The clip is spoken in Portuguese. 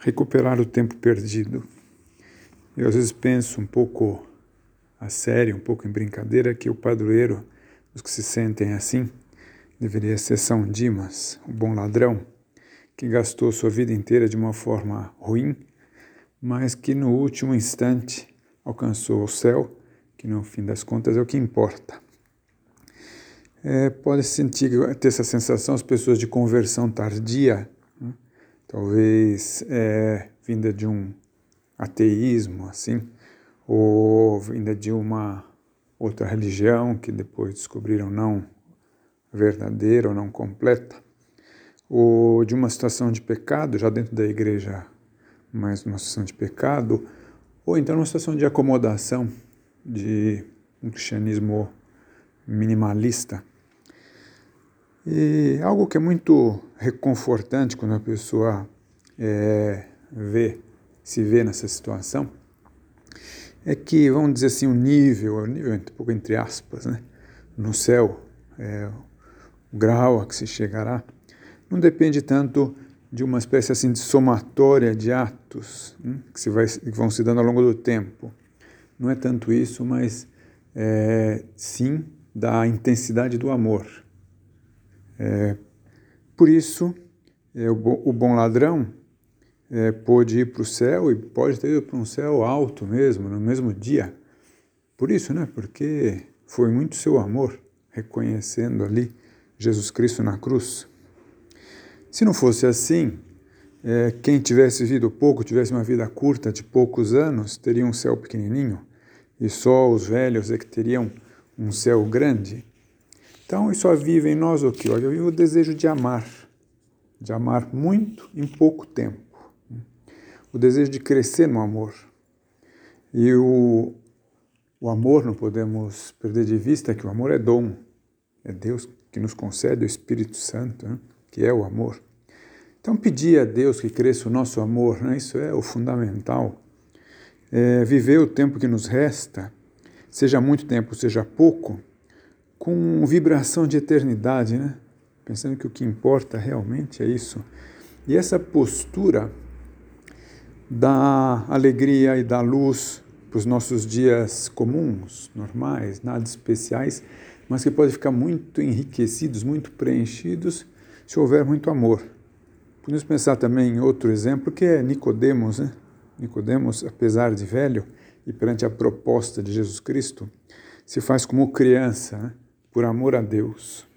recuperar o tempo perdido. Eu às vezes penso um pouco a sério, um pouco em brincadeira, que o padroeiro dos que se sentem assim deveria ser São Dimas, o bom ladrão, que gastou sua vida inteira de uma forma ruim, mas que no último instante alcançou o céu, que no fim das contas é o que importa. É, pode sentir, ter essa sensação as pessoas de conversão tardia? Talvez é, vinda de um ateísmo, assim, ou vinda de uma outra religião que depois descobriram não verdadeira ou não completa, ou de uma situação de pecado, já dentro da igreja, mas uma situação de pecado, ou então uma situação de acomodação, de um cristianismo minimalista. E algo que é muito reconfortante quando a pessoa é, vê, se vê nessa situação, é que, vamos dizer assim, o nível, o nível um pouco entre aspas, né, no céu, é, o grau a que se chegará, não depende tanto de uma espécie assim de somatória de atos hein, que, se vai, que vão se dando ao longo do tempo. Não é tanto isso, mas é, sim da intensidade do amor. É, por isso, é, o, o, bom ladrão é, pôde ir para o céu e pode ter ido para um céu alto mesmo, no mesmo dia. Por isso, né? Porque foi muito seu amor, reconhecendo ali Jesus Cristo na cruz. Se não fosse assim, é, quem tivesse vivido pouco, tivesse uma vida curta de poucos anos, teria um céu pequenininho, e só os velhos é que teriam um céu grande. Então, isso aviva em nós o que? Olha, aviva o desejo de amar, de amar muito em pouco tempo. O desejo de crescer no amor. E o, o amor, não podemos perder de vista que o amor é dom. É Deus que nos concede o Espírito Santo, né? que é o amor. Então, pedir a Deus que cresça o nosso amor, né? isso é o fundamental. É viver o tempo que nos resta, seja muito tempo, seja pouco, com vibração de eternidade, né? Pensando que o que importa realmente é isso. E essa postura dá alegria e dá luz para os nossos dias comuns, normais, nada especiais, mas que podem ficar muito enriquecidos, muito preenchidos, se houver muito amor. Podemos pensar também em outro exemplo, que é Nicodemos, né? Nicodemos, apesar de velho, e perante a proposta de Jesus Cristo, se faz como criança, né? Por amor a Deus.